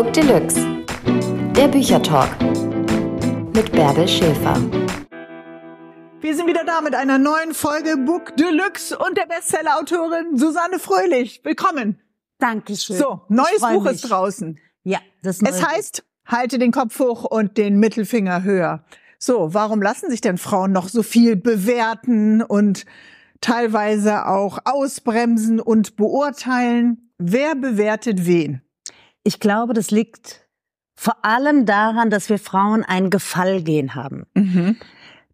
Book Deluxe. Der Büchertalk mit Bärbel Schäfer. Wir sind wieder da mit einer neuen Folge Book Deluxe und der Bestseller-Autorin Susanne Fröhlich. Willkommen. Dankeschön. So, neues Buch mich. ist draußen. Ja, das Es heißt, halte den Kopf hoch und den Mittelfinger höher. So, warum lassen sich denn Frauen noch so viel bewerten und teilweise auch ausbremsen und beurteilen? Wer bewertet wen? Ich glaube, das liegt vor allem daran, dass wir Frauen ein Gefallgehen haben. Mhm.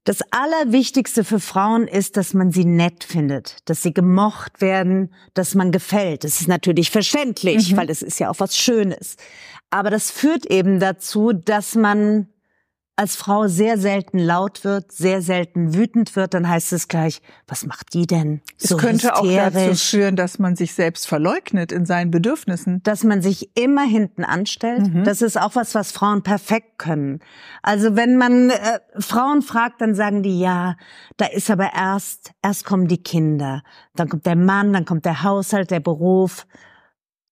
Das Allerwichtigste für Frauen ist, dass man sie nett findet, dass sie gemocht werden, dass man gefällt. Das ist natürlich verständlich, mhm. weil es ist ja auch was Schönes. Aber das führt eben dazu, dass man als Frau sehr selten laut wird, sehr selten wütend wird, dann heißt es gleich, was macht die denn? So es könnte hysterisch. auch dazu führen, dass man sich selbst verleugnet in seinen Bedürfnissen. Dass man sich immer hinten anstellt. Mhm. Das ist auch was, was Frauen perfekt können. Also wenn man äh, Frauen fragt, dann sagen die, ja, da ist aber erst, erst kommen die Kinder, dann kommt der Mann, dann kommt der Haushalt, der Beruf.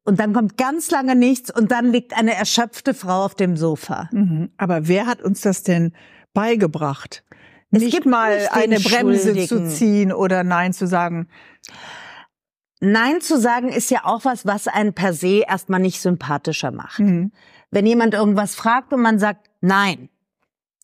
Und dann kommt ganz lange nichts und dann liegt eine erschöpfte Frau auf dem Sofa. Mhm. Aber wer hat uns das denn beigebracht? Es nicht gibt mal nicht eine Bremse zu ziehen oder Nein zu sagen. Nein zu sagen ist ja auch was, was einen per se erstmal nicht sympathischer macht. Mhm. Wenn jemand irgendwas fragt und man sagt Nein,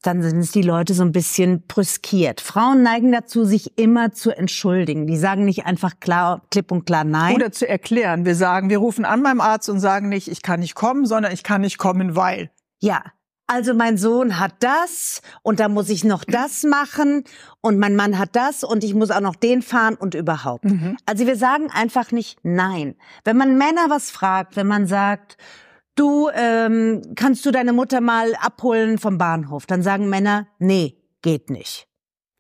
dann sind es die Leute so ein bisschen brüskiert. Frauen neigen dazu, sich immer zu entschuldigen. Die sagen nicht einfach klar, klipp und klar nein. Oder zu erklären. Wir sagen, wir rufen an beim Arzt und sagen nicht, ich kann nicht kommen, sondern ich kann nicht kommen, weil. Ja. Also mein Sohn hat das und da muss ich noch das machen und mein Mann hat das und ich muss auch noch den fahren und überhaupt. Mhm. Also wir sagen einfach nicht nein. Wenn man Männer was fragt, wenn man sagt, du, ähm, kannst du deine Mutter mal abholen vom Bahnhof? Dann sagen Männer, nee, geht nicht.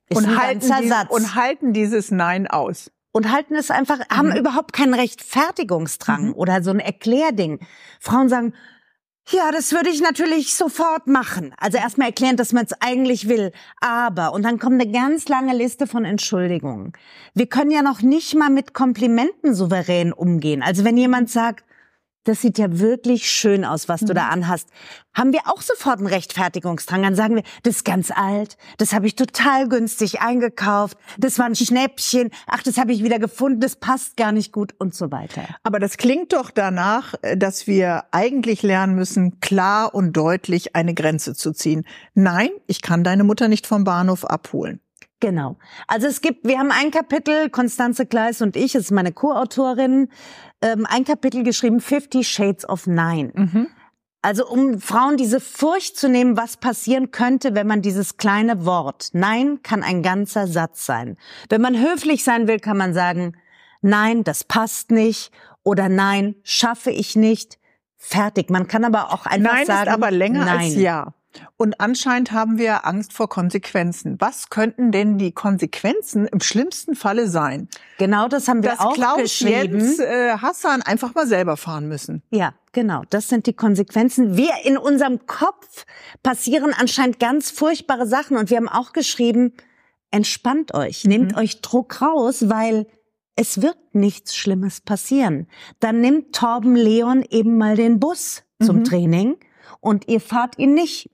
Ist und, halten die, und halten dieses Nein aus. Und halten es einfach, mhm. haben überhaupt keinen Rechtfertigungsdrang mhm. oder so ein Erklärding. Frauen sagen, ja, das würde ich natürlich sofort machen. Also erstmal erklären, dass man es eigentlich will. Aber, und dann kommt eine ganz lange Liste von Entschuldigungen. Wir können ja noch nicht mal mit Komplimenten souverän umgehen. Also wenn jemand sagt, das sieht ja wirklich schön aus, was du da mhm. anhast. Haben wir auch sofort einen Rechtfertigungsdrang. Dann sagen wir, das ist ganz alt, das habe ich total günstig eingekauft, das war ein Schnäppchen, ach, das habe ich wieder gefunden, das passt gar nicht gut und so weiter. Aber das klingt doch danach, äh, dass wir eigentlich lernen müssen, klar und deutlich eine Grenze zu ziehen. Nein, ich kann deine Mutter nicht vom Bahnhof abholen. Genau. Also es gibt, wir haben ein Kapitel, Konstanze Kleis und ich, das ist meine Co-Autorin, ähm, ein Kapitel geschrieben, Fifty Shades of Nine. Mhm. Also um Frauen diese Furcht zu nehmen, was passieren könnte, wenn man dieses kleine Wort, Nein kann ein ganzer Satz sein. Wenn man höflich sein will, kann man sagen, Nein, das passt nicht oder Nein, schaffe ich nicht. Fertig. Man kann aber auch einfach Nein sagen, Nein ist aber länger Nein. als Ja. Und anscheinend haben wir Angst vor Konsequenzen. Was könnten denn die Konsequenzen im schlimmsten Falle sein? Genau, das haben wir Dass auch Klaus geschrieben. Jens, äh, Hassan einfach mal selber fahren müssen. Ja, genau. Das sind die Konsequenzen. Wir in unserem Kopf passieren anscheinend ganz furchtbare Sachen. Und wir haben auch geschrieben, entspannt euch, mhm. nehmt euch Druck raus, weil es wird nichts Schlimmes passieren. Dann nimmt Torben Leon eben mal den Bus zum mhm. Training und ihr fahrt ihn nicht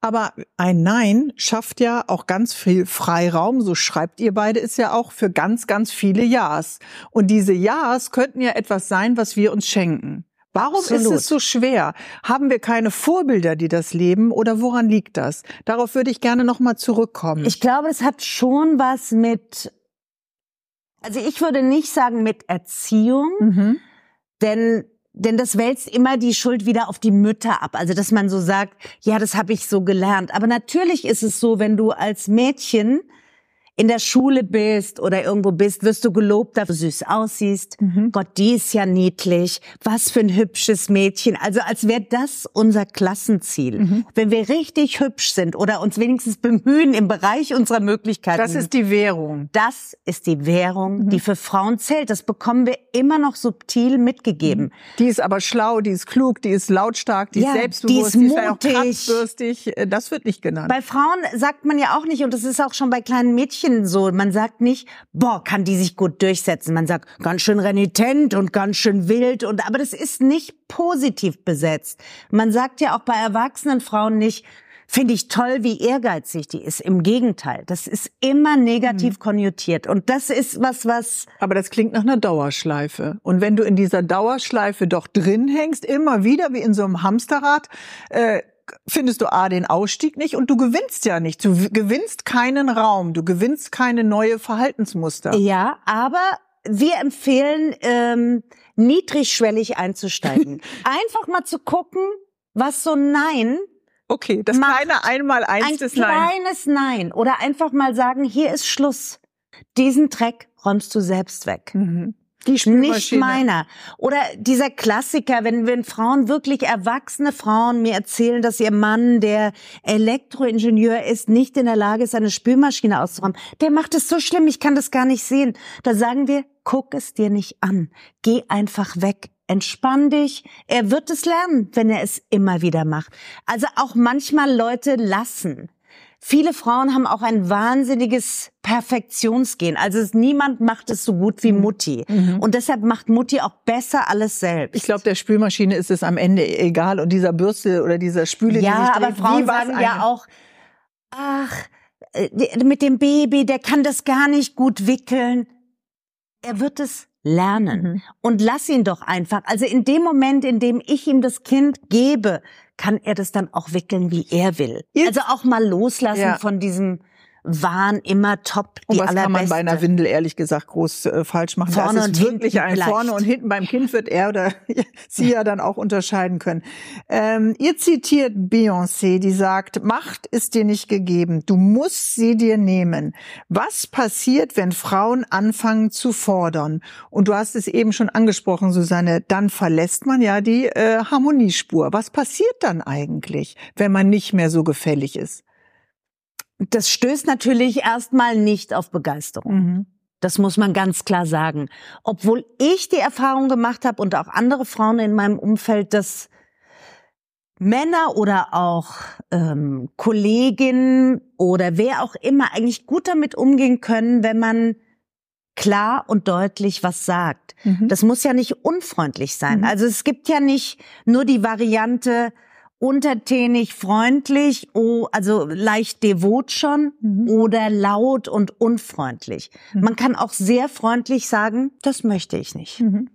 aber ein Nein schafft ja auch ganz viel Freiraum, so schreibt ihr beide es ja auch, für ganz, ganz viele Ja's. Und diese Ja's könnten ja etwas sein, was wir uns schenken. Warum Absolut. ist es so schwer? Haben wir keine Vorbilder, die das leben oder woran liegt das? Darauf würde ich gerne noch mal zurückkommen. Ich glaube, es hat schon was mit also ich würde nicht sagen mit Erziehung, mhm. denn denn das wälzt immer die Schuld wieder auf die Mütter ab. Also dass man so sagt, ja, das habe ich so gelernt. Aber natürlich ist es so, wenn du als Mädchen in der Schule bist oder irgendwo bist, wirst du gelobt, dass du süß aussiehst. Mhm. Gott, die ist ja niedlich. Was für ein hübsches Mädchen. Also als wäre das unser Klassenziel. Mhm. Wenn wir richtig hübsch sind oder uns wenigstens bemühen im Bereich unserer Möglichkeiten. Das ist die Währung. Das ist die Währung, mhm. die für Frauen zählt. Das bekommen wir immer noch subtil mitgegeben. Mhm. Die ist aber schlau, die ist klug, die ist lautstark, die ja, ist selbstbewusst, die ist, mutig. die ist auch kratzbürstig. Das wird nicht genannt. Bei Frauen sagt man ja auch nicht, und das ist auch schon bei kleinen Mädchen Mädchen so. Man sagt nicht, boah, kann die sich gut durchsetzen. Man sagt, ganz schön renitent und ganz schön wild und, aber das ist nicht positiv besetzt. Man sagt ja auch bei erwachsenen Frauen nicht, finde ich toll, wie ehrgeizig die ist. Im Gegenteil, das ist immer negativ mhm. konnotiert. Und das ist was, was. Aber das klingt nach einer Dauerschleife. Und wenn du in dieser Dauerschleife doch drin hängst, immer wieder wie in so einem Hamsterrad, äh, findest du A, den Ausstieg nicht und du gewinnst ja nicht. Du gewinnst keinen Raum, du gewinnst keine neue Verhaltensmuster. Ja, aber wir empfehlen, ähm, niedrigschwellig einzusteigen. Einfach mal zu gucken, was so Nein Okay, das macht. kleine einmal eins ein des Nein. Ein kleines Nein. Oder einfach mal sagen, hier ist Schluss. Diesen Dreck räumst du selbst weg. Mhm. Die Nicht meiner. Oder dieser Klassiker, wenn, wenn Frauen, wirklich erwachsene Frauen mir erzählen, dass ihr Mann, der Elektroingenieur ist, nicht in der Lage ist, eine Spülmaschine auszuräumen. Der macht es so schlimm, ich kann das gar nicht sehen. Da sagen wir, guck es dir nicht an. Geh einfach weg. Entspann dich. Er wird es lernen, wenn er es immer wieder macht. Also auch manchmal Leute lassen. Viele Frauen haben auch ein wahnsinniges Perfektionsgehen. Also es, niemand macht es so gut wie mhm. Mutti. Mhm. Und deshalb macht Mutti auch besser alles selbst. Ich glaube, der Spülmaschine ist es am Ende egal und dieser Bürste oder dieser Spüle, ja, die sich aber Frauen sagen ja auch, ach, äh, mit dem Baby, der kann das gar nicht gut wickeln. Er wird es lernen. Mhm. Und lass ihn doch einfach. Also in dem Moment, in dem ich ihm das Kind gebe, kann er das dann auch wickeln, wie er will. Jetzt, also auch mal loslassen ja. von diesem waren immer top die und was kann man bei einer Windel ehrlich gesagt groß äh, falsch machen? Vorne das ist und wirklich ein vielleicht. vorne und hinten beim Kind wird er oder sie ja dann auch unterscheiden können. Ähm, ihr zitiert Beyoncé, die sagt: Macht ist dir nicht gegeben, du musst sie dir nehmen. Was passiert, wenn Frauen anfangen zu fordern? Und du hast es eben schon angesprochen, Susanne. Dann verlässt man ja die äh, Harmoniespur. Was passiert dann eigentlich, wenn man nicht mehr so gefällig ist? Das stößt natürlich erstmal nicht auf Begeisterung. Mhm. Das muss man ganz klar sagen. Obwohl ich die Erfahrung gemacht habe und auch andere Frauen in meinem Umfeld, dass Männer oder auch ähm, Kolleginnen oder wer auch immer eigentlich gut damit umgehen können, wenn man klar und deutlich was sagt. Mhm. Das muss ja nicht unfreundlich sein. Mhm. Also es gibt ja nicht nur die Variante, untertänig, freundlich, oh, also leicht devot schon mhm. oder laut und unfreundlich. Mhm. Man kann auch sehr freundlich sagen, das möchte ich nicht. Mhm.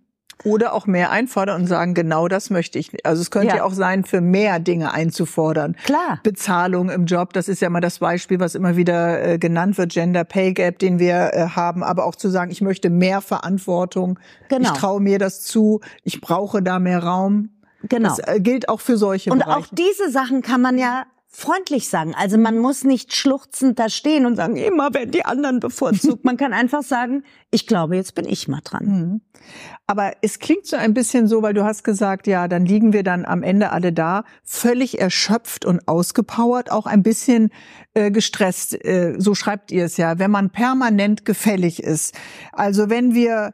Oder auch mehr einfordern und sagen, genau das möchte ich. Also es könnte ja. ja. auch sein, für mehr Dinge einzufordern. Klar. Bezahlung im Job, das ist ja mal das Beispiel, was immer wieder äh, genannt wird, Gender Pay Gap, den wir äh, haben. Aber auch zu sagen, ich möchte mehr Verantwortung. Genau. Ich traue mir das zu. Ich brauche da mehr Raum. Genau. Das äh, gilt auch für solche Und Bereiche. auch diese Sachen kann man ja freundlich sagen. Also man muss nicht schluchzend da stehen und sagen, immer werden die anderen bevorzugt. man kann einfach sagen, ich glaube, jetzt bin ich mal dran. Mhm. Aber es klingt so ein bisschen so, weil du hast gesagt, ja, dann liegen wir dann am Ende alle da, völlig erschöpft und ausgepowert, auch ein bisschen äh, gestresst. Äh, so schreibt ihr es ja, wenn man permanent gefällig ist. Also wenn wir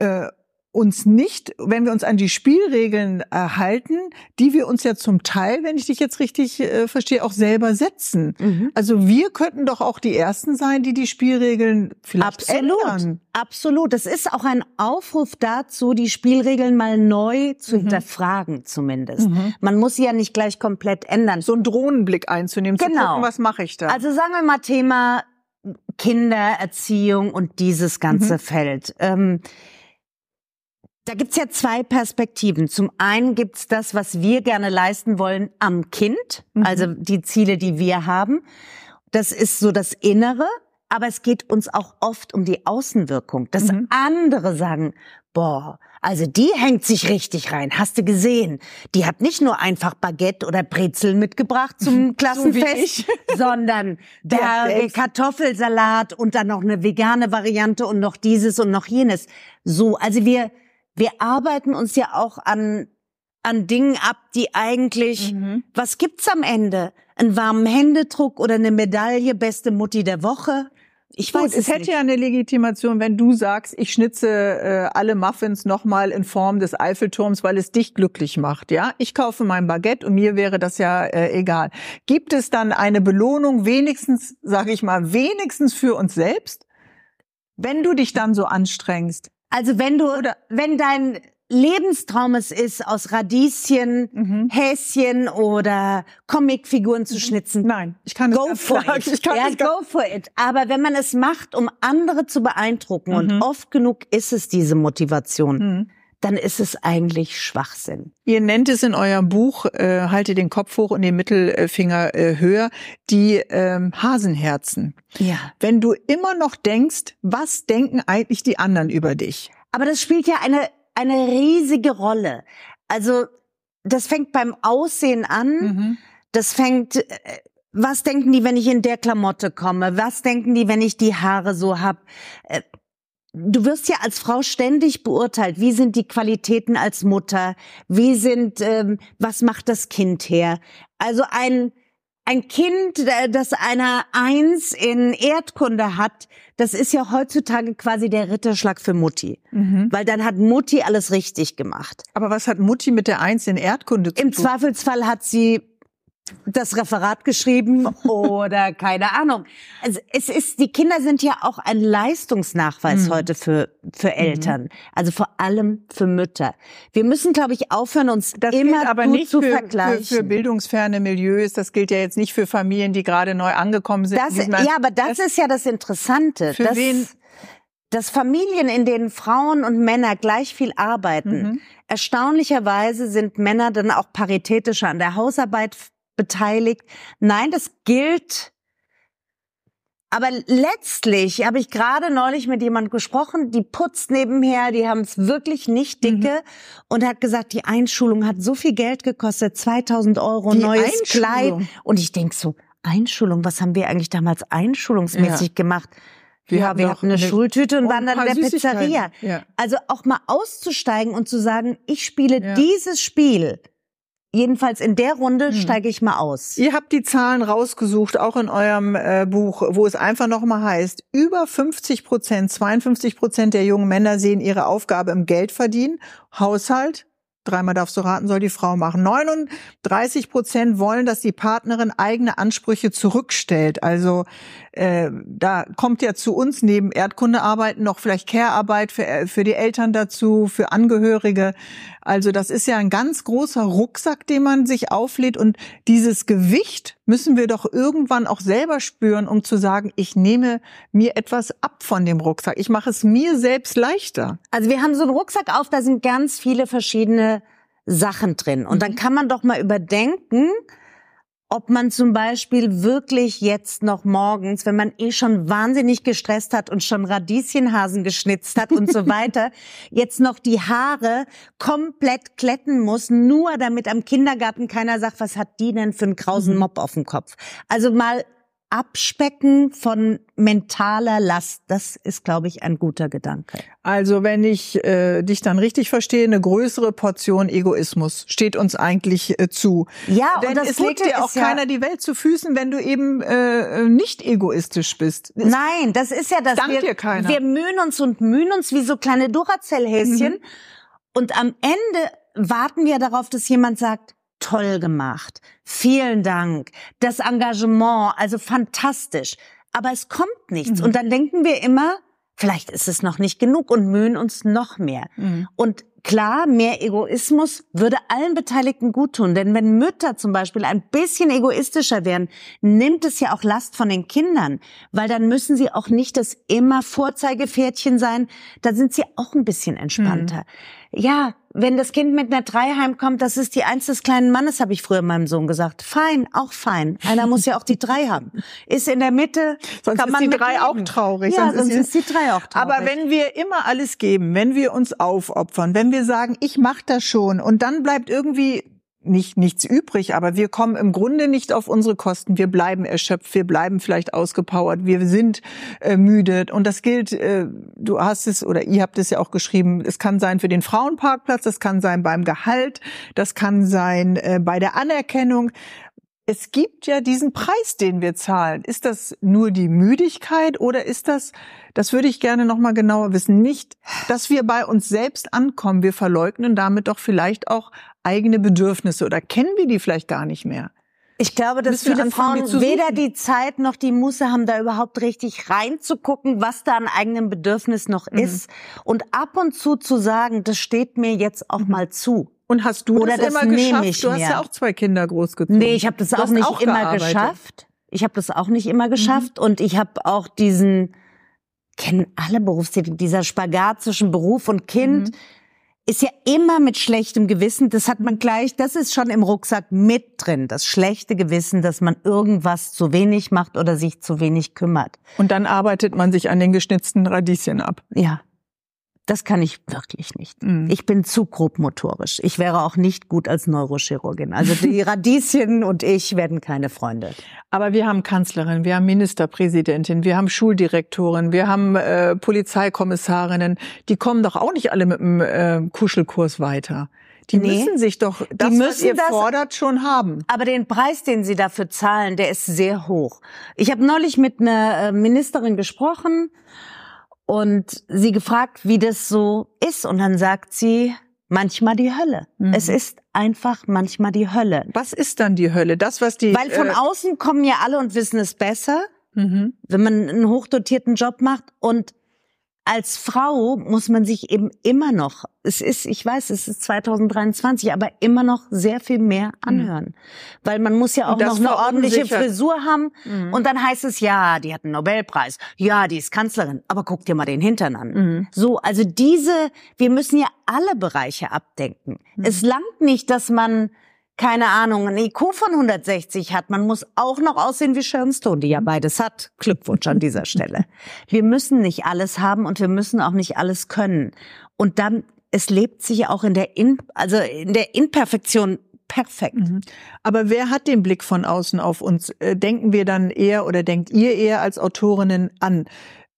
äh, uns nicht, wenn wir uns an die Spielregeln erhalten, die wir uns ja zum Teil, wenn ich dich jetzt richtig äh, verstehe, auch selber setzen. Mhm. Also wir könnten doch auch die Ersten sein, die die Spielregeln vielleicht Absolut. ändern. Absolut. Das ist auch ein Aufruf dazu, die Spielregeln mal neu zu mhm. hinterfragen zumindest. Mhm. Man muss sie ja nicht gleich komplett ändern. So einen Drohnenblick einzunehmen, genau. zu gucken, was mache ich da. Also sagen wir mal Thema Kindererziehung und dieses ganze mhm. Feld. Ähm, da gibt's ja zwei Perspektiven. Zum einen gibt's das, was wir gerne leisten wollen am Kind, mhm. also die Ziele, die wir haben. Das ist so das Innere, aber es geht uns auch oft um die Außenwirkung. Dass mhm. andere sagen, boah, also die hängt sich richtig rein. Hast du gesehen? Die hat nicht nur einfach Baguette oder Brezeln mitgebracht zum Klassenfest, so sondern Berge, Kartoffelsalat und dann noch eine vegane Variante und noch dieses und noch jenes. So, also wir wir arbeiten uns ja auch an, an Dingen ab, die eigentlich, mhm. was gibt's am Ende? Einen warmen Händedruck oder eine Medaille, beste Mutti der Woche? Ich Gut, weiß es es hätte nicht. ja eine Legitimation, wenn du sagst, ich schnitze äh, alle Muffins nochmal in Form des Eiffelturms, weil es dich glücklich macht. Ja, ich kaufe mein Baguette und mir wäre das ja äh, egal. Gibt es dann eine Belohnung, wenigstens, sage ich mal, wenigstens für uns selbst, wenn du dich dann so anstrengst? Also wenn du, wenn dein Lebenstraum es ist, aus Radieschen, Mhm. Häschen oder Comicfiguren zu schnitzen, Nein, ich kann es go ganz for klar- it. Ich kann ja, ganz- go for it. Aber wenn man es macht, um andere zu beeindrucken, und Mhm. oft genug ist es diese Motivation, Hm. Dann ist es eigentlich Schwachsinn. Ihr nennt es in eurem Buch, äh, halte den Kopf hoch und den Mittelfinger äh, höher, die ähm, Hasenherzen. Ja. Wenn du immer noch denkst, was denken eigentlich die anderen über dich? Aber das spielt ja eine, eine riesige Rolle. Also, das fängt beim Aussehen an. Mhm. Das fängt, äh, was denken die, wenn ich in der Klamotte komme? Was denken die, wenn ich die Haare so hab? Du wirst ja als Frau ständig beurteilt. Wie sind die Qualitäten als Mutter? Wie sind, ähm, was macht das Kind her? Also ein, ein Kind, äh, das einer Eins in Erdkunde hat, das ist ja heutzutage quasi der Ritterschlag für Mutti. Mhm. Weil dann hat Mutti alles richtig gemacht. Aber was hat Mutti mit der Eins in Erdkunde zu Im tun? Zweifelsfall hat sie das Referat geschrieben oder keine Ahnung. Also es ist, die Kinder sind ja auch ein Leistungsnachweis Mhm. heute für, für Eltern. Also vor allem für Mütter. Wir müssen, glaube ich, aufhören, uns Das immer gilt aber nicht zu für, für, vergleichen. für bildungsferne Milieus. Das gilt ja jetzt nicht für Familien, die gerade neu angekommen sind. das, man- ja, aber das, ist ja das Interessante. Für dass, wen- dass Familien, in denen Frauen und Männer gleich viel arbeiten, Mhm. Erstaunlicherweise sind Männer dann auch paritätischer an der Hausarbeit beteiligt. Nein, das gilt. Aber letztlich habe ich gerade neulich mit jemand gesprochen, die putzt nebenher, die haben es wirklich nicht Mhm. dicke und hat gesagt, die Einschulung hat so viel Geld gekostet, 2000 Euro, Die neues? Kleid. Und ich denk so, Einschulung, was haben wir eigentlich damals einschulungsmäßig gemacht? Wir ja, hatten wir hatten eine eine- Schultüte und und waren dann in der Pizzeria. Ja. Also auch mal auszusteigen und zu sagen, ich spiele Ja. dieses Spiel. Jedenfalls in der Runde Hm. steige ich mal aus. Ihr habt die Zahlen rausgesucht, auch in eurem äh, Buch, wo es einfach nochmal heißt, über 50 Prozent, 52 Prozent der jungen Männer sehen ihre Aufgabe im Geldverdienen, Haushalt, dreimal darfst du raten, soll die Frau machen. 39 Prozent wollen, dass die Partnerin eigene Ansprüche zurückstellt. Also äh, da kommt ja zu uns neben Erdkundearbeiten noch vielleicht Care-Arbeit für, äh, für die Eltern dazu, für Angehörige. Also das ist ja ein ganz großer Rucksack, den man sich auflädt. Und dieses Gewicht müssen wir doch irgendwann auch selber spüren, um zu sagen, ich nehme mir etwas ab von dem Rucksack. Ich mache es mir selbst leichter. Also wir haben so einen Rucksack auf, da sind ganz viele verschiedene Sachen drin. Und Mhm. dann kann man doch mal überdenken, ob man zum Beispiel wirklich jetzt noch morgens, wenn man eh schon wahnsinnig gestresst hat und schon Radieschenhasen geschnitzt hat und so weiter, jetzt noch die Haare komplett kletten muss, nur damit am Kindergarten keiner sagt, was hat die denn für einen krausen Mhm. Mob auf dem Kopf. Also mal Abspecken von mentaler Last, das ist, glaube ich, ein guter Gedanke. Also wenn ich äh, dich dann richtig verstehe, eine größere Portion Egoismus steht uns eigentlich äh, zu. Ja, Denn und das es Gute legt dir auch ja, keiner die Welt zu Füßen, wenn du eben äh, nicht egoistisch bist. Es- Nein, das ist ja das. dankt Wir, dir keiner. wir mühen uns und mühen uns wie so kleine Duracell-Häschen. Mhm. Und am Ende warten wir darauf, dass jemand sagt, toll gemacht, vielen Dank, das Engagement, also fantastisch. Aber es kommt nichts. Mhm. Und dann denken wir immer, vielleicht ist es noch nicht genug und mühen uns noch mehr. Mhm. Und klar, mehr Egoismus würde allen Beteiligten gut tun. Denn wenn Mütter zum Beispiel ein bisschen egoistischer wären, nimmt es ja auch Last von den Kindern. Weil dann müssen sie auch nicht das immer Vorzeigepferdchen sein. Da sind sie auch ein bisschen entspannter. Ja, wenn das Kind mit einer Drei heimkommt, das ist die Eins des kleinen Mannes, habe ich früher meinem Sohn gesagt. Fein, auch fein. Einer muss ja auch die Drei haben. Ist in der Mitte, Sonst kann ist man die mit Drei auch traurig. Ja, Sonst sonst, ist ist, die Drei auch traurig. Aber wenn wir immer alles geben, wenn wir uns aufopfern, wenn wir sagen, ich mach das schon und dann bleibt irgendwie nicht nichts übrig, aber wir kommen im Grunde nicht auf unsere Kosten. Wir bleiben erschöpft, wir bleiben vielleicht ausgepowert, wir sind äh, müde und das gilt. Äh, du hast es oder ihr habt es ja auch geschrieben. Es kann sein für den Frauenparkplatz, das kann sein beim Gehalt, das kann sein äh, bei der Anerkennung. es gibt ja diesen Preis, den wir zahlen. Ist das nur die Müdigkeit oder ist das, das würde ich gerne noch mal genauer wissen, nicht, dass wir bei uns selbst ankommen. Wir verleugnen damit doch vielleicht auch eigene Bedürfnisse oder kennen wir die vielleicht gar nicht mehr. Ich glaube, dass viele anfangen, Frauen weder die Zeit noch die Muße haben, da überhaupt richtig reinzugucken, was da an eigenem Bedürfnis noch Mhm. ist. Und ab und zu zu sagen, das steht mir jetzt auch mal zu. Und hast du Oder das, das immer nehme geschafft? ich Du hast mir. ja auch zwei Kinder großgezogen. Nee, ich habe das auch nicht immer gearbeitet. geschafft. Ich habe das auch nicht immer Mhm. geschafft. Und ich habe auch diesen, kennen alle Berufstätige, dieser Spagat zwischen Beruf und Kind Mhm. Ist ja immer mit schlechtem Gewissen. Das hat man gleich, das ist schon im Rucksack mit drin. Das schlechte Gewissen, dass man irgendwas zu wenig macht oder sich zu wenig kümmert. Und dann arbeitet man sich an den geschnitzten Radieschen ab. Ja. Das kann ich wirklich nicht. Mhm. Ich bin zu grobmotorisch. Ich wäre auch nicht gut als Neurochirurgin. Also die Radieschen und ich werden keine Freunde. Aber wir haben Kanzlerin, wir haben Ministerpräsidentin, wir haben Schuldirektorin, wir haben äh, Polizeikommissarinnen. Die kommen doch auch nicht alle mit dem äh, Kuschelkurs weiter. Die Nee. müssen sich doch das, was müssen ihr das- fordert, schon haben. Aber den Preis, den sie dafür zahlen, der ist sehr hoch. Ich habe neulich mit einer äh, Ministerin gesprochen und sie gefragt, wie das so ist. Und dann sagt sie, manchmal die Hölle. Mhm. Es ist einfach manchmal die Hölle. Was ist dann die Hölle? Das, was die Weil von äh, außen kommen ja alle und wissen es besser, mhm. wenn man einen hochdotierten Job macht. Und als Frau muss man sich eben immer noch, es ist, ich weiß, es ist 2023, aber immer noch sehr viel mehr anhören. Weil man muss ja auch noch eine ordentliche. Frisur haben. Mhm. Und dann heißt es, ja, die hat einen Nobelpreis. Ja, die ist Kanzlerin. Aber guck dir mal den Hintern an. Mhm. So, also diese, wir müssen ja alle Bereiche abdenken. Mhm. Es langt nicht, dass man, keine Ahnung, ein IQ von 160 hat. Man muss auch noch aussehen wie Sharon die ja beides hat. Glückwunsch an dieser Stelle. Wir müssen nicht alles haben und wir müssen auch nicht alles können. Und dann, es lebt sich auch in der, in, also in der Imperfektion perfekt. Mhm. Aber wer hat den Blick von außen auf uns? Äh, Denken wir dann eher oder denkt ihr eher als Autorinnen an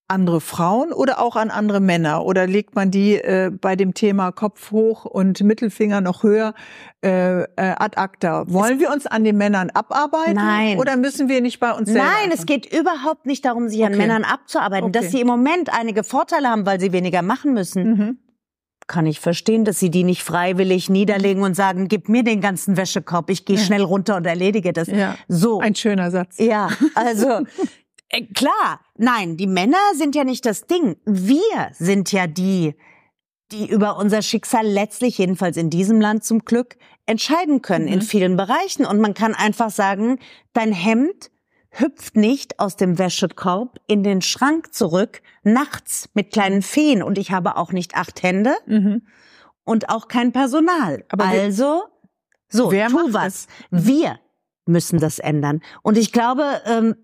andere Frauen oder auch an andere Männer? Oder legt man die äh, bei dem Thema Kopf hoch und Mittelfinger noch höher äh, äh, ad acta? Wollen wir uns an den Männern abarbeiten? Nein. Oder müssen wir nicht bei uns selber? Nein, es geht überhaupt nicht darum, sich an Okay. Männern abzuarbeiten. Dass Okay. sie im Moment einige Vorteile haben, weil sie weniger machen müssen, Mhm. kann ich verstehen, dass sie die nicht freiwillig niederlegen und sagen, gib mir den ganzen Wäschekorb, ich gehe Ja. schnell runter und erledige das. Ja. So. Ein schöner Satz. Ja, also äh, klar, nein, die Männer sind ja nicht das Ding. Wir sind ja die, die über unser Schicksal letztlich, jedenfalls in diesem Land zum Glück, entscheiden können in Mhm. vielen Bereichen. Und man kann einfach sagen, dein Hemd hüpft nicht aus dem Wäschekorb in den Schrank zurück, nachts mit kleinen Feen. Und ich habe auch nicht acht Hände Mhm. und auch kein Personal. Aber also, so, Wer tu was. Wir müssen das ändern. Und ich glaube, ähm,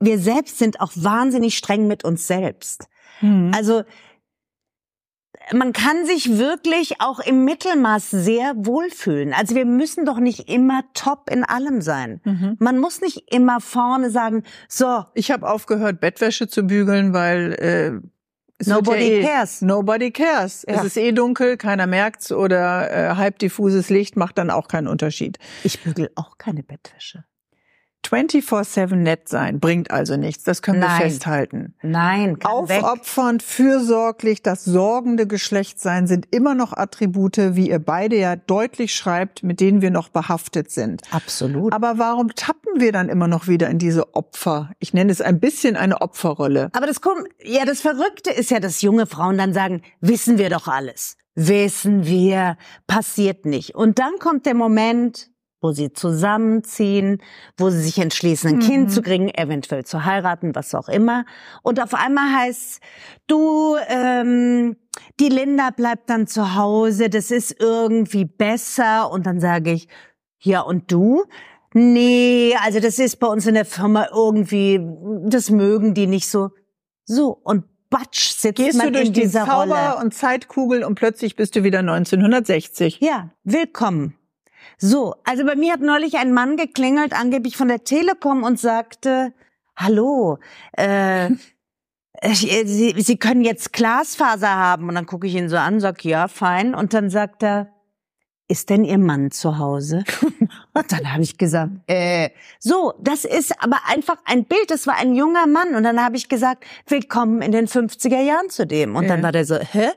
wir selbst sind auch wahnsinnig streng mit uns selbst. Mhm. Also, man kann sich wirklich auch im Mittelmaß sehr wohlfühlen. Also wir müssen doch nicht immer top in allem sein. Mhm. Man muss nicht immer vorne sagen, so, Ich habe aufgehört, Bettwäsche zu bügeln, weil äh, Nobody ja eh, cares. Nobody cares. Ja. Es ist eh dunkel, keiner merkt's oder äh, halb diffuses Licht macht dann auch keinen Unterschied. ich bügel auch keine Bettwäsche. 24/7 nett sein bringt also nichts. Das können wir Nein. festhalten. Nein, kann weg. Aufopfernd, fürsorglich, das sorgende Geschlechtsein sind immer noch Attribute, wie ihr beide ja deutlich schreibt, mit denen wir noch behaftet sind. Absolut. Aber warum tappen wir dann immer noch wieder in diese Opfer? Ich nenne es ein bisschen eine Opferrolle. Aber das kommt, ja, das Verrückte ist ja, dass junge Frauen dann sagen, wissen wir doch alles. Wissen wir, passiert nicht. Und dann kommt der Moment, wo sie zusammenziehen, wo sie sich entschließen, ein Mhm. Kind zu kriegen, eventuell zu heiraten, was auch immer. Und auf einmal heißt du, ähm, die Linda bleibt dann zu Hause, das ist irgendwie besser. Und dann sage ich, ja, und du? Nee, also das ist bei uns in der Firma irgendwie, das mögen die nicht so. So, und batsch sitzt Gehst man du durch in die dieser Zauber- Rolle. und Zeitkugel und plötzlich bist du wieder 1960. Ja, willkommen. So, also bei mir hat neulich ein Mann geklingelt, angeblich von der Telekom und sagte, hallo, äh, äh, Sie, Sie können jetzt Glasfaser haben. Und dann gucke ich ihn so an, sag, ja, fein. Und dann sagt er, ist denn Ihr Mann zu Hause? Und dann habe ich gesagt, äh, so, das ist aber einfach ein Bild, das war ein junger Mann. Und dann habe ich gesagt, willkommen in den 50er Jahren zu dem. Und dann Ja. war der so, hä?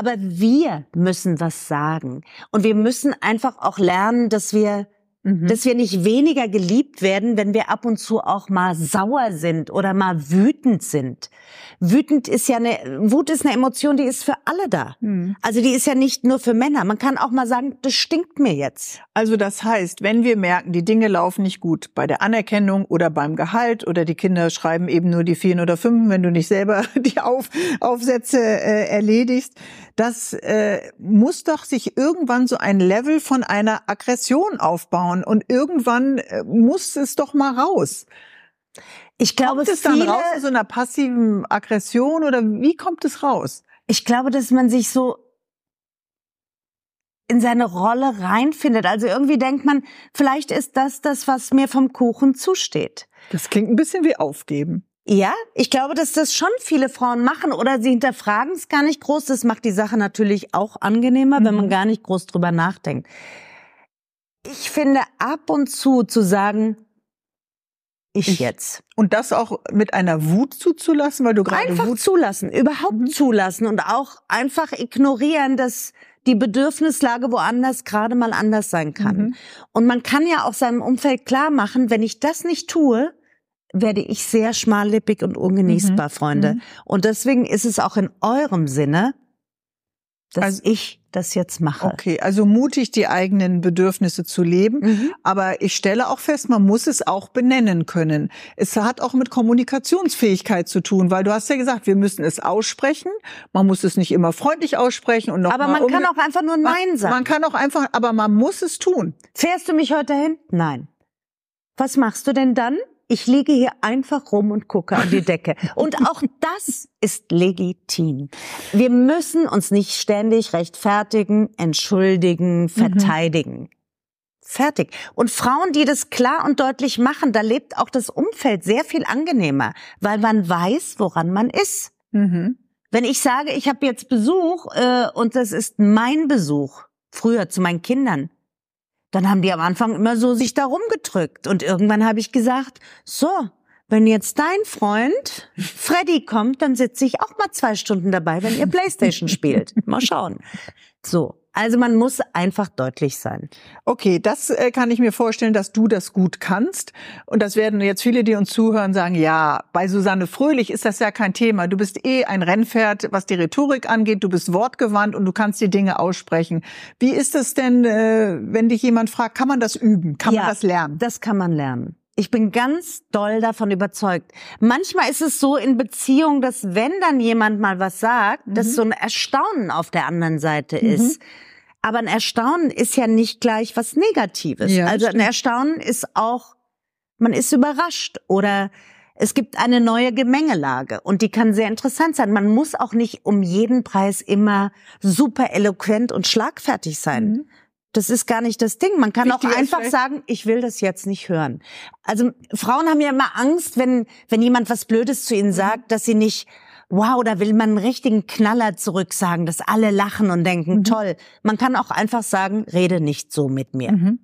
Aber wir müssen was sagen. Und wir müssen einfach auch lernen, dass wir Mhm. dass wir nicht weniger geliebt werden, wenn wir ab und zu auch mal sauer sind oder mal wütend sind. Wütend ist ja eine, Wut ist eine Emotion, die ist für alle da. Mhm. Also die ist ja nicht nur für Männer. Man kann auch mal sagen, das stinkt mir jetzt. Also das heißt, wenn wir merken, die Dinge laufen nicht gut bei der Anerkennung oder beim Gehalt oder die Kinder schreiben eben nur die Vieren oder Fünfen, wenn du nicht selber die Auf Aufsätze äh, erledigst, das äh, muss doch sich irgendwann so ein Level von einer Aggression aufbauen und irgendwann äh, muss es doch mal raus. Ich glaube, kommt es dann viele, raus aus so einer passiven Aggression oder wie kommt es raus? ich glaube, dass man sich so in seine Rolle reinfindet. Also irgendwie denkt man, vielleicht ist das das, was mir vom Kuchen zusteht. Das klingt ein bisschen wie aufgeben. Ja, ich glaube, dass das schon viele Frauen machen oder sie hinterfragen es gar nicht groß. Das macht die Sache natürlich auch angenehmer, wenn man Mhm. gar nicht groß drüber nachdenkt. Ich finde ab und zu zu sagen, ich, Ich- jetzt. Und das auch mit einer Wut zuzulassen, weil du gerade Einfach Wut zulassen, überhaupt Mhm. zulassen und auch einfach ignorieren, dass die Bedürfnislage woanders gerade mal anders sein kann. Mhm. Und man kann ja auch seinem Umfeld klar machen, wenn ich das nicht tue, werde ich sehr schmallippig und ungenießbar, Mhm. Freunde. Mhm. Und deswegen ist es auch in eurem Sinne, dass Also- ich das jetzt mache. Okay, also mutig die eigenen Bedürfnisse zu leben. Mhm. Aber ich stelle auch fest, man muss es auch benennen können. Es hat auch mit Kommunikationsfähigkeit zu tun, weil du hast ja gesagt, wir müssen es aussprechen. Man muss es nicht immer freundlich aussprechen und noch Aber man kann auch einfach nur Nein sagen. Man kann auch einfach, aber man muss es tun. Fährst du mich heute hin? Nein. Was machst du denn dann? Ich liege hier einfach rum und gucke an die Decke. Und auch das ist legitim. Wir müssen uns nicht ständig rechtfertigen, entschuldigen, verteidigen. Fertig. Und Frauen, die das klar und deutlich machen, da lebt auch das Umfeld sehr viel angenehmer, weil man weiß, woran man ist. Mhm. Wenn ich sage, ich habe jetzt Besuch äh, und das ist mein Besuch, früher zu meinen Kindern, dann haben die am Anfang immer so sich da rumgedrückt. Und irgendwann habe ich gesagt, so, wenn jetzt dein Freund Freddy kommt, dann sitze ich auch mal zwei Stunden dabei, wenn ihr Playstation spielt. Mal schauen. So. Also man muss einfach deutlich sein. Okay, das äh, kann ich mir vorstellen, dass du das gut kannst. Und das werden jetzt viele, die uns zuhören, sagen, ja, bei Susanne Fröhlich ist das ja kein Thema. Du bist eh ein Rennpferd, was die Rhetorik angeht. Du bist wortgewandt und du kannst die Dinge aussprechen. Wie ist es denn, äh, wenn dich jemand fragt, kann man das üben? Kann Ja. man das lernen? Das kann man lernen. Ich bin ganz doll davon überzeugt. Manchmal ist es so in Beziehung, dass wenn dann jemand mal was sagt, Mhm. dass so ein Erstaunen auf der anderen Seite ist. Aber ein Erstaunen ist ja nicht gleich was Negatives. Ja, also ein. Erstaunen ist auch, man ist überrascht oder es gibt eine neue Gemengelage und die kann sehr interessant sein. Man muss auch nicht um jeden Preis immer super eloquent und schlagfertig sein. Mhm. Das ist gar nicht das Ding. Man kann Wichtiger auch einfach sagen, ich will das jetzt nicht hören. Also Frauen haben ja immer Angst, wenn, wenn jemand was Blödes zu Mhm. ihnen sagt, dass sie nicht, wow, da will man einen richtigen Knaller zurücksagen, dass alle lachen und denken, Mhm. toll. Man kann auch einfach sagen, rede nicht so mit mir. Mhm.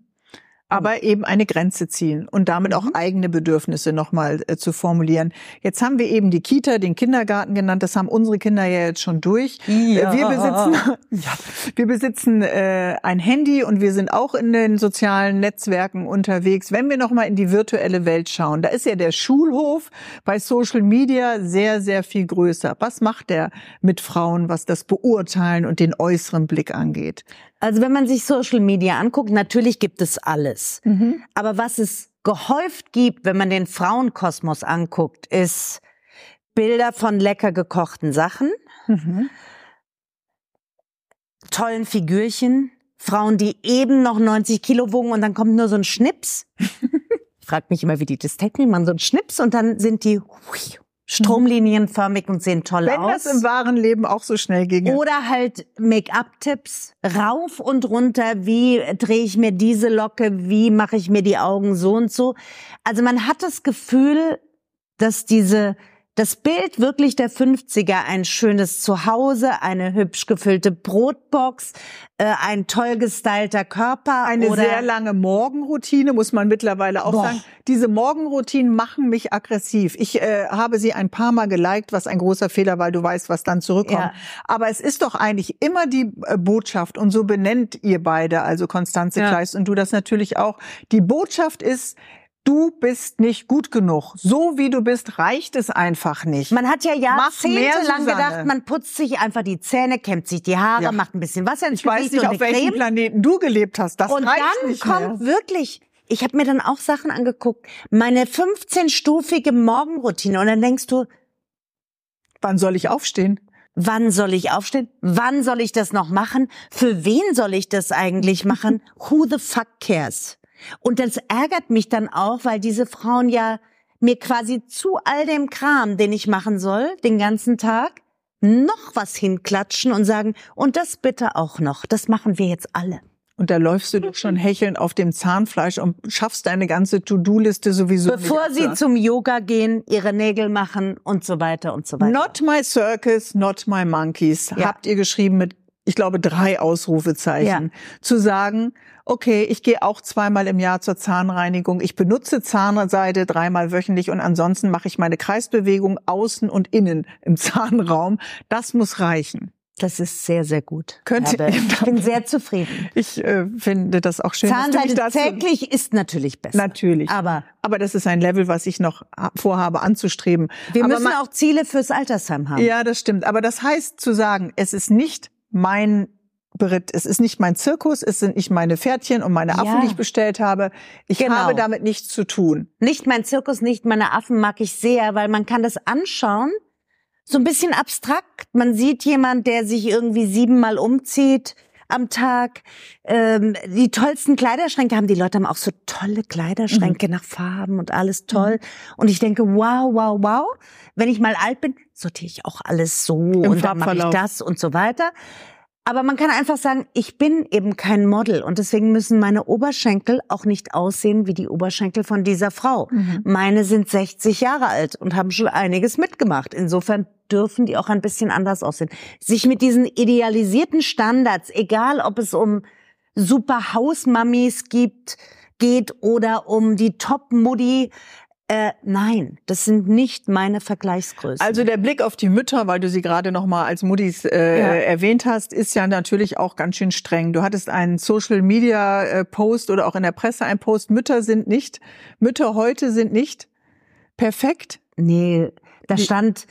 Aber eben eine Grenze ziehen und damit auch eigene Bedürfnisse nochmal äh, zu formulieren. Jetzt haben wir eben die Kita, den Kindergarten genannt. Das haben unsere Kinder ja jetzt schon durch. Ja. Äh, Wir besitzen, ja, wir besitzen äh, ein Handy und wir sind auch in den sozialen Netzwerken unterwegs. Wenn wir nochmal in die virtuelle Welt schauen, da ist ja der Schulhof bei Social Media sehr, sehr viel größer. Was macht der mit Frauen, was das Beurteilen und den äußeren Blick angeht? Also wenn man sich Social Media anguckt, natürlich gibt es alles. Aber was es gehäuft gibt, wenn man den Frauenkosmos anguckt, ist Bilder von lecker gekochten Sachen, Mhm. tollen Figürchen, Frauen, die eben noch 90 Kilo wogen und dann kommt nur so ein Schnips. Ich frage mich immer, wie die das technisch machen, so ein Schnips und dann sind die hui, stromlinienförmig und sehen toll Wenn aus. das im wahren Leben auch so schnell ginge. Oder halt Make-up-Tipps, rauf und runter, wie drehe ich mir diese Locke, wie mache ich mir die Augen so und so. Also man hat das Gefühl, dass diese das Bild wirklich der 50er, ein schönes Zuhause, eine hübsch gefüllte Brotbox, äh, ein toll gestylter Körper. Eine oder sehr lange Morgenroutine, muss man mittlerweile auch Boah. sagen. Diese Morgenroutinen machen mich aggressiv. Ich äh, habe sie ein paar Mal geliked, was ein großer Fehler, weil du weißt, was dann zurückkommt. Ja. Aber es ist doch eigentlich immer die äh, Botschaft, und so benennt ihr beide, also Konstanze Ja. Kleist und du das natürlich auch. Die Botschaft ist, du bist nicht gut genug. So wie du bist, reicht es einfach nicht. Man hat ja jahrzehntelang gedacht, man putzt sich einfach die Zähne, kämmt sich die Haare, Ja. macht ein bisschen Wasser ins ich weiß nicht, auf welchem Creme. Planeten du gelebt hast. Das Und reicht dann nicht kommt mehr. wirklich, ich habe mir dann auch Sachen angeguckt, meine 15-stufige Morgenroutine und dann denkst du, Wann soll ich aufstehen? wann soll ich aufstehen? Wann soll ich das noch machen? Für wen soll ich das eigentlich machen? Who the fuck cares? Und das ärgert mich dann auch, weil diese Frauen ja mir quasi zu all dem Kram, den ich machen soll, den ganzen Tag, noch was hinklatschen und sagen, und das bitte auch noch. Das machen wir jetzt alle. Und da läufst du doch schon hechelnd auf dem Zahnfleisch und schaffst deine ganze To-Do-Liste sowieso Bevor sie zum Yoga gehen, ihre Nägel machen und so weiter und so weiter. Not my circus, not my monkeys, Ja. habt ihr geschrieben mit, ich glaube, drei Ausrufezeichen. Zu sagen, okay, ich gehe auch zweimal im Jahr zur Zahnreinigung, ich benutze Zahnseide dreimal wöchentlich und ansonsten mache ich meine Kreisbewegung außen und innen im Zahnraum. Das muss reichen. Das ist sehr, sehr gut. Könnt ihr- Herbert. ich bin sehr zufrieden. Ich äh, finde das auch schön. Zahnseide täglich ist natürlich besser. Natürlich. Aber Aber das ist ein Level, was ich noch vorhabe anzustreben. wir Aber müssen man- auch Ziele fürs Altersheim haben. Ja, das stimmt. Aber das heißt zu sagen, es ist nicht mein Beritt, es ist nicht mein Zirkus, es sind nicht meine Pferdchen und meine Affen, Ja. die ich bestellt habe. Ich Genau. habe damit nichts zu tun. Nicht mein Zirkus, nicht meine Affen mag ich sehr, weil man kann das anschauen, so ein bisschen abstrakt. Man sieht jemand, der sich irgendwie siebenmal umzieht am Tag. Ähm, die tollsten Kleiderschränke haben die Leute haben auch so tolle Kleiderschränke nach Farben und alles toll. Und ich denke, wow, wow, wow. Wenn ich mal alt bin, sortiere ich auch alles so und dann mache ich das und so weiter. Aber man kann einfach sagen, ich bin eben kein Model und deswegen müssen meine Oberschenkel auch nicht aussehen wie die Oberschenkel von dieser Frau. Meine sind 60 Jahre alt und haben schon einiges mitgemacht. Insofern dürfen die auch ein bisschen anders aussehen. Sich mit diesen idealisierten Standards, egal ob es um super Hausmammis gibt, geht oder um die Top-Muddy, äh, nein, das sind nicht meine Vergleichsgrößen. Also der Blick auf die Mütter, weil du sie gerade noch mal als Muttis äh, Ja. erwähnt hast, ist ja natürlich auch ganz schön streng. Du hattest einen Social Media äh, Post oder auch in der Presse einen Post. Mütter sind nicht, Mütter heute sind nicht perfekt. Nee, da stand,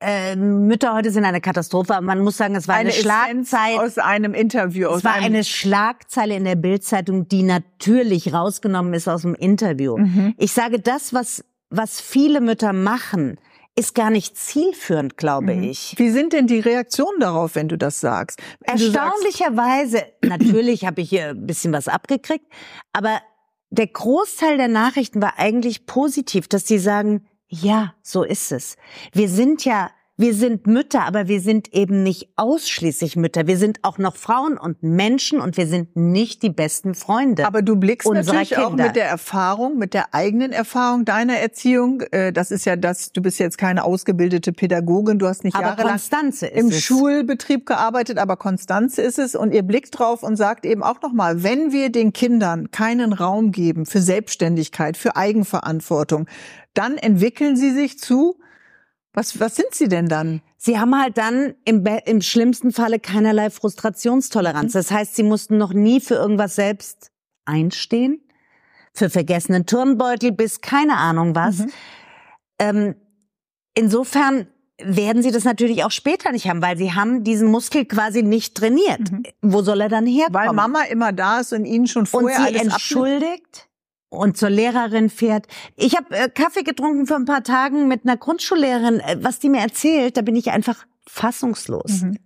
äh, Mütter heute sind eine Katastrophe, man muss sagen, es war eine, Essenz Schlagzeile. aus einem Interview. Aus Es war eine Schlagzeile in der Bildzeitung, die natürlich rausgenommen ist aus dem Interview. Mhm. Ich sage, das, was, was viele Mütter machen, ist gar nicht zielführend, glaube Mhm. ich. Wie sind denn die Reaktionen darauf, wenn du das sagst? Wenn du sagst, Erstaunlicherweise, natürlich habe ich hier ein bisschen was abgekriegt, aber der Großteil der Nachrichten war eigentlich positiv, dass die sagen, ja, so ist es. Wir sind ja, wir sind Mütter, aber wir sind eben nicht ausschließlich Mütter. Wir sind auch noch Frauen und Menschen und wir sind nicht die besten Freunde. Aber du blickst natürlich auch Kinder. mit der Erfahrung, mit der eigenen Erfahrung deiner Erziehung. äh, Das ist ja das, du bist jetzt keine ausgebildete Pädagogin, du hast nicht aber jahrelang Konstanze ist im es. Schulbetrieb gearbeitet, aber Konstanze ist es und ihr blickt drauf und sagt eben auch nochmal, wenn wir den Kindern keinen Raum geben für Selbstständigkeit, für Eigenverantwortung, dann entwickeln sie sich zu, was, was sind sie denn dann? Sie haben halt dann im, im schlimmsten Falle keinerlei Frustrationstoleranz. Das heißt, sie mussten noch nie für irgendwas selbst einstehen. Für vergessenen Turnbeutel bis keine Ahnung was. Mhm. Ähm, insofern werden sie das natürlich auch später nicht haben, weil sie haben diesen Muskel quasi nicht trainiert. Wo soll er dann herkommen? Mhm. Weil Mama immer da ist und ihnen schon und vorher sie alles entschuldigt und zur Lehrerin fährt. Ich habe äh, Kaffee getrunken vor ein paar Tagen mit einer Grundschullehrerin. Äh, was die mir erzählt, da bin ich einfach fassungslos. Mhm.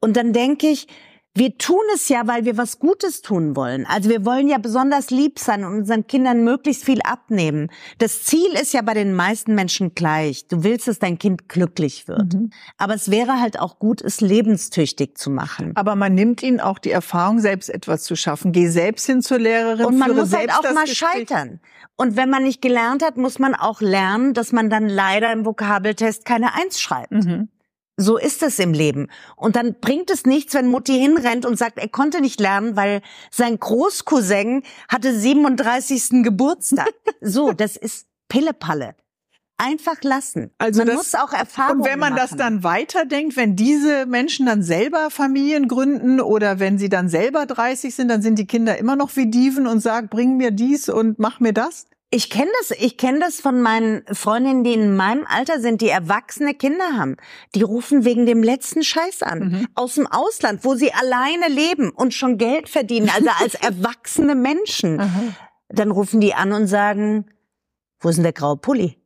Und dann denke ich, wir tun es ja, weil wir was Gutes tun wollen. Also wir wollen ja besonders lieb sein und unseren Kindern möglichst viel abnehmen. Das Ziel ist ja bei den meisten Menschen gleich. Du willst, dass dein Kind glücklich wird. Mhm. Aber es wäre halt auch gut, es lebenstüchtig zu machen. Aber man nimmt ihnen auch die Erfahrung, selbst etwas zu schaffen. Geh selbst hin zur Lehrerin. Und man muss halt auch mal Gespräch. scheitern. Und wenn man nicht gelernt hat, muss man auch lernen, dass man dann leider im Vokabeltest keine Eins schreibt. Mhm. So ist es im Leben. Und dann bringt es nichts, wenn Mutti hinrennt und sagt, er konnte nicht lernen, weil sein Großcousin hatte 37. Geburtstag. so, das ist Pillepalle. Einfach lassen. Also man das, muss auch Erfahrung Und wenn man machen. das dann weiterdenkt, wenn diese Menschen dann selber Familien gründen oder wenn sie dann selber 30 sind, dann sind die Kinder immer noch wie Dieven und sagen, bring mir dies und mach mir das? Ich kenne das, ich kenne das von meinen Freundinnen, die in meinem Alter sind, die erwachsene Kinder haben. Die rufen wegen dem letzten Scheiß an. Mhm. Aus dem Ausland, wo sie alleine leben und schon Geld verdienen, also als erwachsene Menschen. Mhm. Dann rufen die an und sagen, wo ist denn der graue Pulli?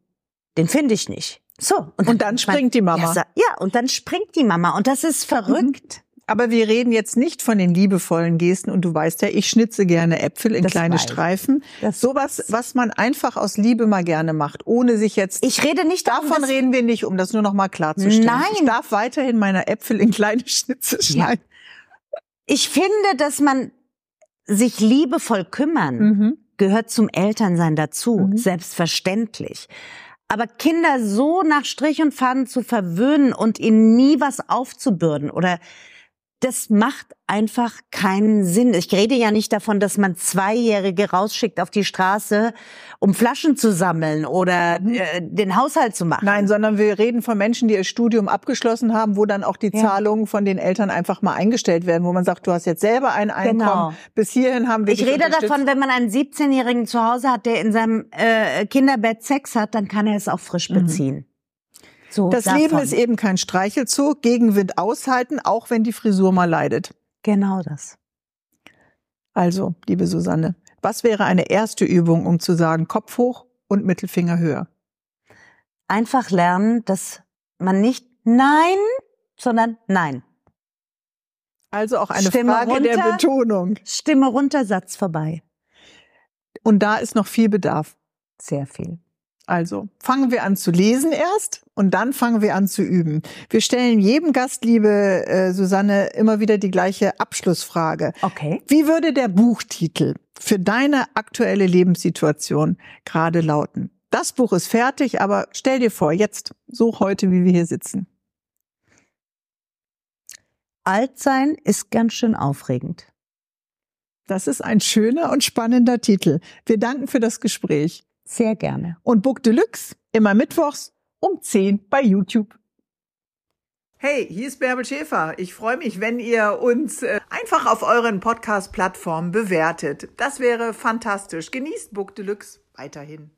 Den finde ich nicht. So. Und dann, und dann springt die Mama. Ja, und dann springt die Mama. Und das ist verrückt. Mhm. Aber wir reden jetzt nicht von den liebevollen Gesten und du weißt ja, ich schnitze gerne Äpfel in das kleine Streifen. Das Sowas, was man einfach aus Liebe mal gerne macht, ohne sich jetzt. Ich rede nicht davon. reden wir nicht, um das nur noch mal klarzustellen. Nein. Ich darf weiterhin meine Äpfel in kleine Schnitze schneiden. Ja. Ich finde, dass man sich liebevoll kümmern mhm. gehört zum Elternsein dazu, mhm. selbstverständlich. Aber Kinder so nach Strich und Faden zu verwöhnen und ihnen nie was aufzubürden oder das macht einfach keinen Sinn. Ich rede ja nicht davon, dass man Zweijährige rausschickt auf die Straße, um Flaschen zu sammeln oder äh, den Haushalt zu machen. Nein, sondern wir reden von Menschen, die ihr Studium abgeschlossen haben, wo dann auch die ja. Zahlungen von den Eltern einfach mal eingestellt werden, wo man sagt, du hast jetzt selber ein Einkommen. Genau. Bis hierhin haben wir Ich rede davon, wenn man einen 17-Jährigen zu Hause hat, der in seinem äh, Kinderbett Sex hat, dann kann er es auch frisch mhm. So das davon. Leben ist eben kein Streichelzoo, Gegenwind aushalten, auch wenn die Frisur mal leidet. Genau das. Also, liebe Susanne, was wäre eine erste Übung, um zu sagen, Kopf hoch und Mittelfinger höher? Einfach lernen, dass man nicht Nein, sondern Nein. Also auch eine Stimme Frage runter, der Betonung. Stimme runter, Satz vorbei. Und da ist noch viel Bedarf. Sehr viel. Also fangen wir an zu lesen erst und dann fangen wir an zu üben. Wir stellen jedem Gast, liebe äh, Susanne, immer wieder die gleiche Abschlussfrage. Okay. Wie würde der Buchtitel für deine aktuelle Lebenssituation gerade lauten? Das Buch ist fertig, aber stell dir vor, jetzt, so heute, wie wir hier sitzen. Altsein ist ganz schön aufregend. Das ist ein schöner und spannender Titel. Wir danken für das Gespräch. Sehr gerne. Und Book Deluxe immer mittwochs um 10 bei YouTube. Hey, hier ist Bärbel Schäfer. Ich freue mich, wenn ihr uns äh, einfach auf euren Podcast-Plattformen bewertet. Das wäre fantastisch. Genießt Book Deluxe weiterhin.